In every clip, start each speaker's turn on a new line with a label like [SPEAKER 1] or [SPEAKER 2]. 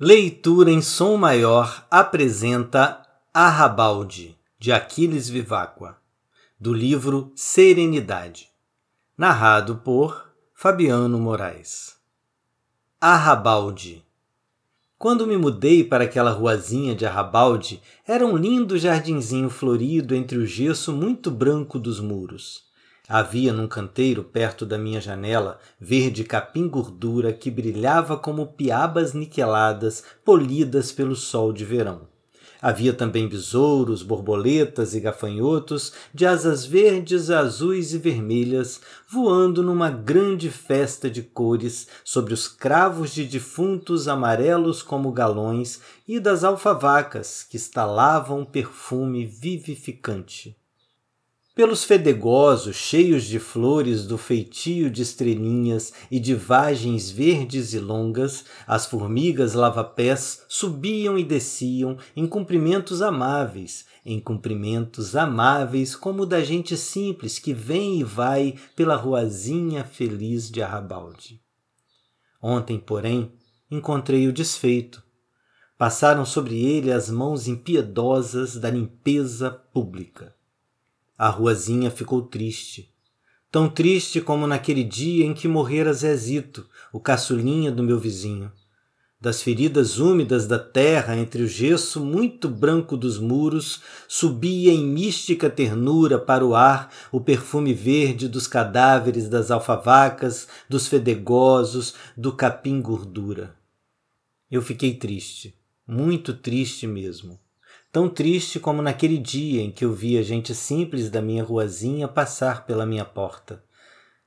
[SPEAKER 1] Leitura em som maior apresenta Arrabalde, de Aquiles Viváqua, do livro Serenidade, narrado por Fabiano Moraes. Arrabalde. Quando me mudei para aquela ruazinha de Arrabalde, era um lindo jardinzinho florido entre o gesso muito branco dos muros. Havia num canteiro perto da minha janela verde capim gordura que brilhava como piabas niqueladas polidas pelo sol de verão. Havia também besouros, borboletas e gafanhotos de asas verdes, azuis e vermelhas voando numa grande festa de cores sobre os cravos de defuntos amarelos como galões e das alfavacas que estalavam perfume vivificante pelos fedegosos cheios de flores do feitio de estrelinhas e de vagens verdes e longas, as formigas lavapés subiam e desciam em cumprimentos amáveis, em cumprimentos amáveis como da gente simples que vem e vai pela ruazinha feliz de Arrabalde. Ontem, porém, encontrei-o desfeito. Passaram sobre ele as mãos impiedosas da limpeza pública a ruazinha ficou triste. Tão triste como naquele dia em que morrera Zezito, o caçulinha do meu vizinho. Das feridas úmidas da terra entre o gesso muito branco dos muros, subia em mística ternura para o ar o perfume verde dos cadáveres das alfavacas, dos fedegosos, do capim gordura. Eu fiquei triste, muito triste mesmo tão triste como naquele dia em que eu via gente simples da minha ruazinha passar pela minha porta,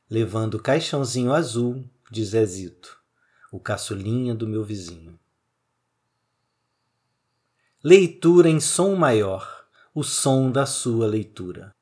[SPEAKER 1] levando o caixãozinho azul de Zezito, o caçulinha do meu vizinho. Leitura em som maior, o som da sua leitura.